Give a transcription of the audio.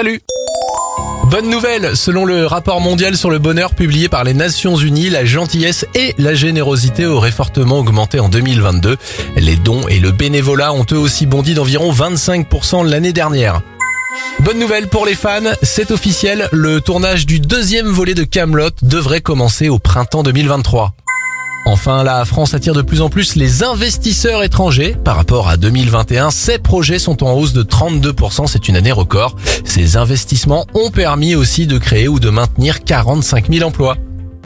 Salut Bonne nouvelle, selon le rapport mondial sur le bonheur publié par les Nations Unies, la gentillesse et la générosité auraient fortement augmenté en 2022. Les dons et le bénévolat ont eux aussi bondi d'environ 25% l'année dernière. Bonne nouvelle pour les fans, c'est officiel, le tournage du deuxième volet de Camelot devrait commencer au printemps 2023. Enfin, la France attire de plus en plus les investisseurs étrangers. Par rapport à 2021, ces projets sont en hausse de 32%, c'est une année record. Ces investissements ont permis aussi de créer ou de maintenir 45 000 emplois.